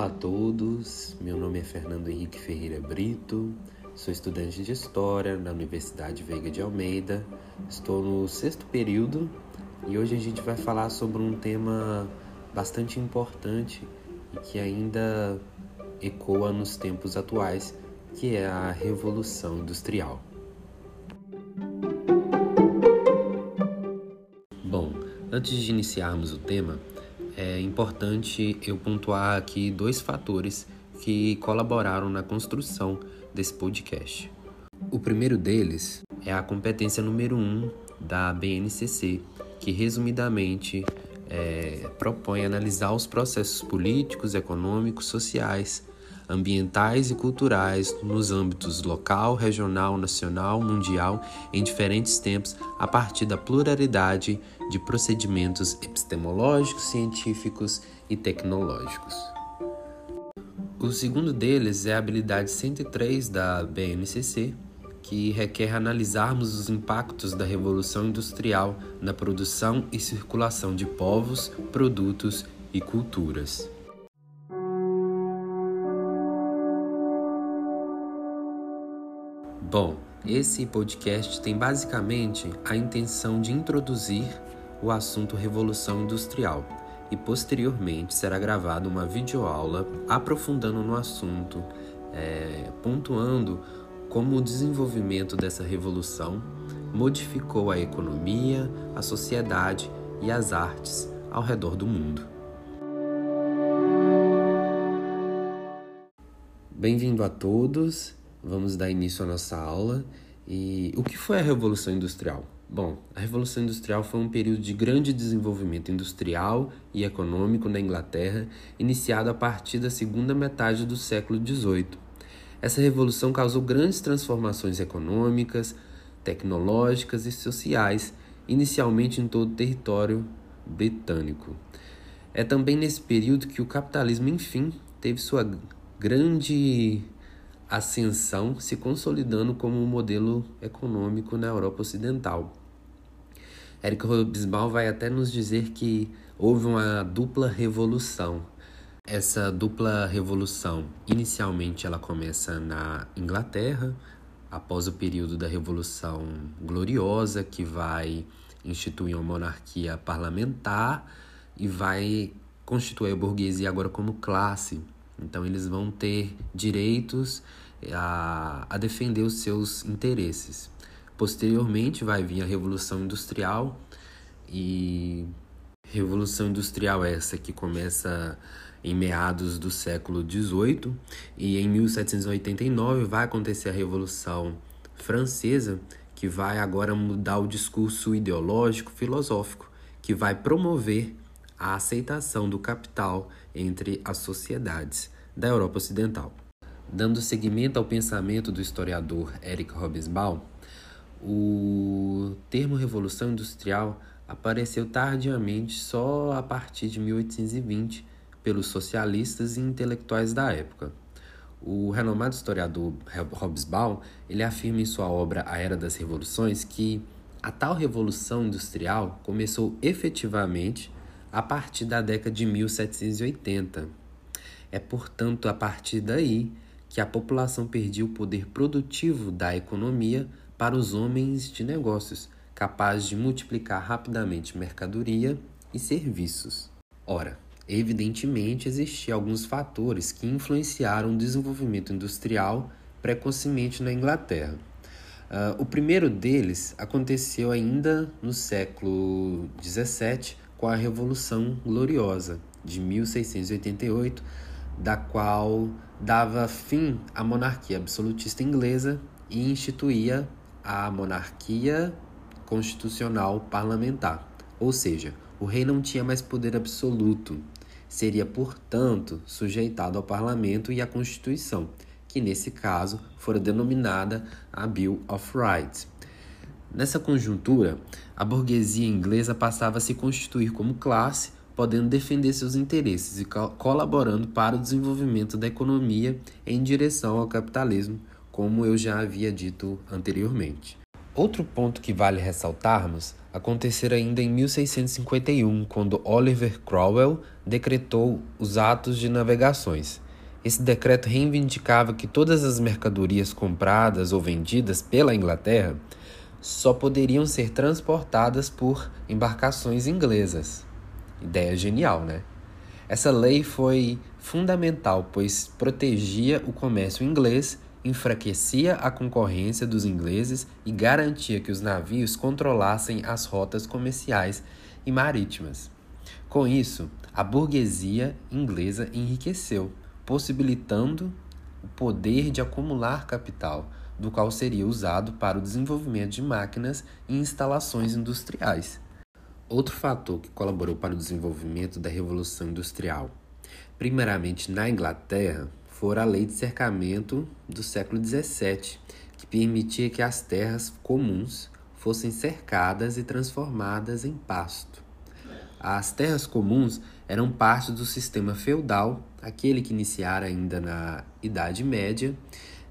Olá a todos, meu nome é Fernando Henrique Ferreira Brito, sou estudante de História na Universidade Veiga de Almeida, estou no sexto período e hoje a gente vai falar sobre um tema bastante importante e que ainda ecoa nos tempos atuais, que é a Revolução Industrial. Bom, antes de iniciarmos o tema, é importante eu pontuar aqui dois fatores que colaboraram na construção desse podcast. O primeiro deles é a competência número 1 um da BNCC, que resumidamente é, propõe analisar os processos políticos, econômicos, sociais, ambientais e culturais nos âmbitos local, regional, nacional, mundial, em diferentes tempos, a partir da pluralidade de procedimentos epistemológicos, científicos e tecnológicos. O segundo deles é a habilidade 103 da BNCC, que requer analisarmos os impactos da Revolução Industrial na produção e circulação de povos, produtos e culturas. Bom, esse podcast tem basicamente a intenção de introduzir o assunto Revolução Industrial e posteriormente será gravada uma videoaula aprofundando no assunto, é, pontuando como o desenvolvimento dessa revolução modificou a economia, a sociedade e as artes ao redor do mundo. Bem-vindo a todos. Vamos dar início à nossa aula. E o que foi a Revolução Industrial? Bom, a Revolução Industrial foi um período de grande desenvolvimento industrial e econômico na Inglaterra, iniciado a partir da segunda metade do século XVIII. Essa revolução causou grandes transformações econômicas, tecnológicas e sociais, inicialmente em todo o território britânico. É também nesse período que o capitalismo, enfim, teve sua grande ascensão, se consolidando como um modelo econômico na Europa Ocidental. Eric Hobsbawm vai até nos dizer que houve uma dupla revolução. Essa dupla revolução, inicialmente ela começa na Inglaterra, após o período da Revolução Gloriosa, que vai instituir uma monarquia parlamentar e vai constituir a burguesia agora como classe, então, eles vão ter direitos a, a defender os seus interesses. Posteriormente, vai vir a Revolução Industrial e Revolução Industrial essa que começa em meados do século XVIII e em 1789 vai acontecer a Revolução Francesa, que vai agora mudar o discurso ideológico filosófico, que vai promover a aceitação do capital entre as sociedades da Europa Ocidental. Dando seguimento ao pensamento do historiador Eric Hobsbawm, o termo Revolução Industrial apareceu tardiamente só a partir de 1820 pelos socialistas e intelectuais da época. O renomado historiador Hobsbawm ele afirma em sua obra A Era das Revoluções que a tal revolução industrial começou efetivamente a partir da década de 1780. É, portanto, a partir daí que a população perdia o poder produtivo da economia para os homens de negócios, capazes de multiplicar rapidamente mercadoria e serviços. Ora, evidentemente existiam alguns fatores que influenciaram o desenvolvimento industrial precocemente na Inglaterra. Uh, o primeiro deles aconteceu ainda no século XVII, com a Revolução Gloriosa de 1688, da qual dava fim à monarquia absolutista inglesa e instituía a monarquia constitucional parlamentar. Ou seja, o rei não tinha mais poder absoluto, seria, portanto, sujeitado ao parlamento e à Constituição, que nesse caso fora denominada a Bill of Rights. Nessa conjuntura, a burguesia inglesa passava a se constituir como classe, podendo defender seus interesses e colaborando para o desenvolvimento da economia em direção ao capitalismo, como eu já havia dito anteriormente. Outro ponto que vale ressaltarmos acontecer ainda em 1651, quando Oliver Cromwell decretou os atos de navegações. Esse decreto reivindicava que todas as mercadorias compradas ou vendidas pela Inglaterra só poderiam ser transportadas por embarcações inglesas. Ideia genial, né? Essa lei foi fundamental, pois protegia o comércio inglês, enfraquecia a concorrência dos ingleses e garantia que os navios controlassem as rotas comerciais e marítimas. Com isso, a burguesia inglesa enriqueceu, possibilitando o poder de acumular capital, do qual seria usado para o desenvolvimento de máquinas e instalações industriais. Outro fator que colaborou para o desenvolvimento da Revolução Industrial, primeiramente na Inglaterra, foi a Lei de Cercamento do século XVII, que permitia que as terras comuns fossem cercadas e transformadas em pasto. As terras comuns eram parte do sistema feudal, aquele que iniciara ainda na Idade Média,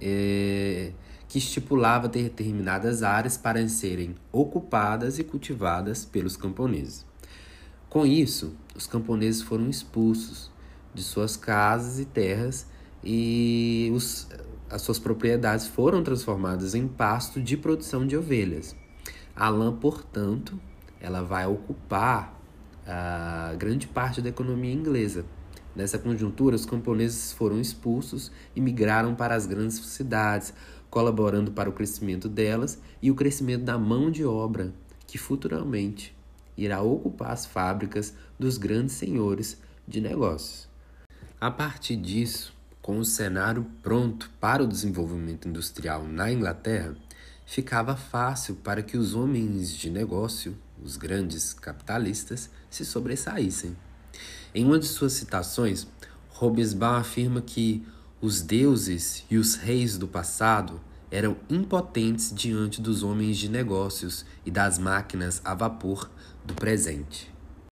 eh, que estipulava determinadas áreas para serem ocupadas e cultivadas pelos camponeses. Com isso, os camponeses foram expulsos de suas casas e terras e os, as suas propriedades foram transformadas em pasto de produção de ovelhas. A lã, portanto, ela vai ocupar a grande parte da economia inglesa. Nessa conjuntura, os camponeses foram expulsos e migraram para as grandes cidades, colaborando para o crescimento delas e o crescimento da mão de obra, que futuramente irá ocupar as fábricas dos grandes senhores de negócios. A partir disso, com o cenário pronto para o desenvolvimento industrial na Inglaterra, ficava fácil para que os homens de negócio, os grandes capitalistas, se sobressaíssem. Em uma de suas citações, Robespierre afirma que os deuses e os reis do passado eram impotentes diante dos homens de negócios e das máquinas a vapor do presente.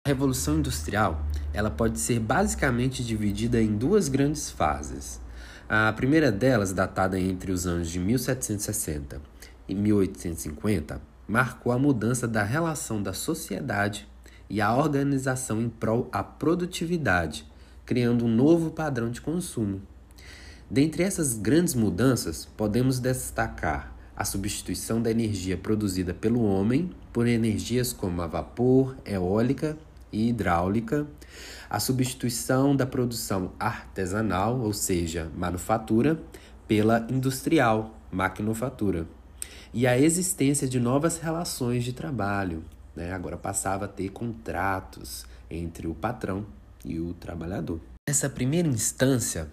A Revolução Industrial ela pode ser basicamente dividida em duas grandes fases. A primeira delas, datada entre os anos de 1760 e 1850, marcou a mudança da relação da sociedade e a organização em prol à produtividade, criando um novo padrão de consumo. Dentre essas grandes mudanças, podemos destacar a substituição da energia produzida pelo homem por energias como a vapor, eólica e hidráulica, a substituição da produção artesanal, ou seja, manufatura, pela industrial, maquinofatura, e a existência de novas relações de trabalho. Né? Agora passava a ter contratos entre o patrão e o trabalhador. Nessa primeira instância,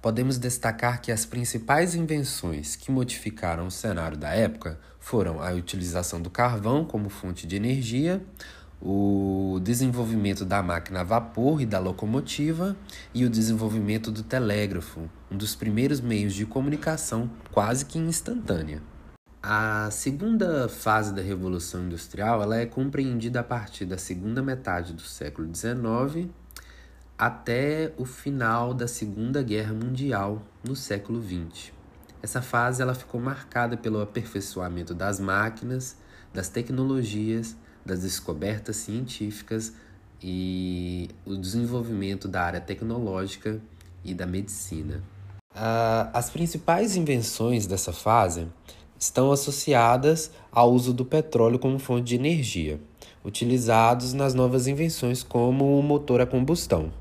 podemos destacar que as principais invenções que modificaram o cenário da época foram a utilização do carvão como fonte de energia, o desenvolvimento da máquina a vapor e da locomotiva e o desenvolvimento do telégrafo, um dos primeiros meios de comunicação quase que instantânea. A segunda fase da Revolução Industrial ela é compreendida a partir da segunda metade do século XIX até o final da Segunda Guerra Mundial, no século XX. Essa fase ela ficou marcada pelo aperfeiçoamento das máquinas, das tecnologias, das descobertas científicas e o desenvolvimento da área tecnológica e da medicina. as principais invenções dessa fase estão associadas ao uso do petróleo como fonte de energia, utilizados nas novas invenções como o motor a combustão.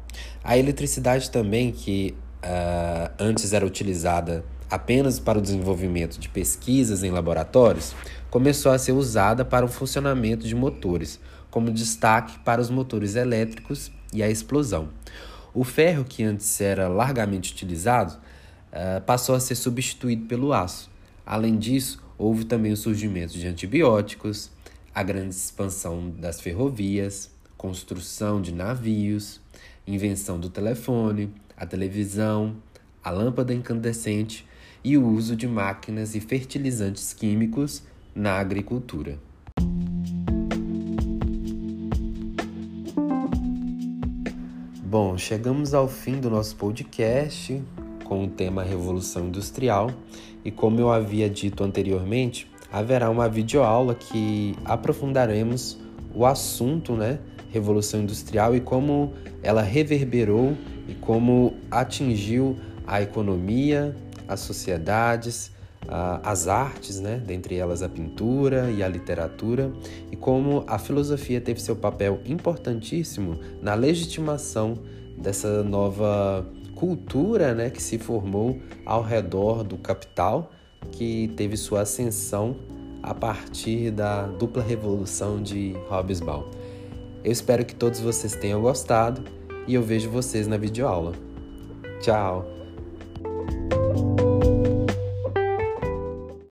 A eletricidade também, que uh, antes era utilizada apenas para o desenvolvimento de pesquisas em laboratórios, começou a ser usada para o funcionamento de motores, como destaque para os motores elétricos e a explosão. O ferro, que antes era largamente utilizado, uh, passou a ser substituído pelo aço. Além disso, houve também o surgimento de antibióticos, a grande expansão das ferrovias, construção de navios, invenção do telefone, a televisão, a lâmpada incandescente e o uso de máquinas e fertilizantes químicos na agricultura. Bom, chegamos ao fim do nosso podcast com o tema Revolução Industrial e como eu havia dito anteriormente, haverá uma videoaula que aprofundaremos o assunto, né, Revolução Industrial e como ela reverberou e como atingiu a economia, as sociedades, as artes, né, dentre elas a pintura e a literatura, e como a filosofia teve seu papel importantíssimo na legitimação dessa nova cultura né, que se formou ao redor do capital, que teve sua ascensão a partir da dupla revolução de Hobsbawm. Eu espero que todos vocês tenham gostado e eu vejo vocês na videoaula. Tchau!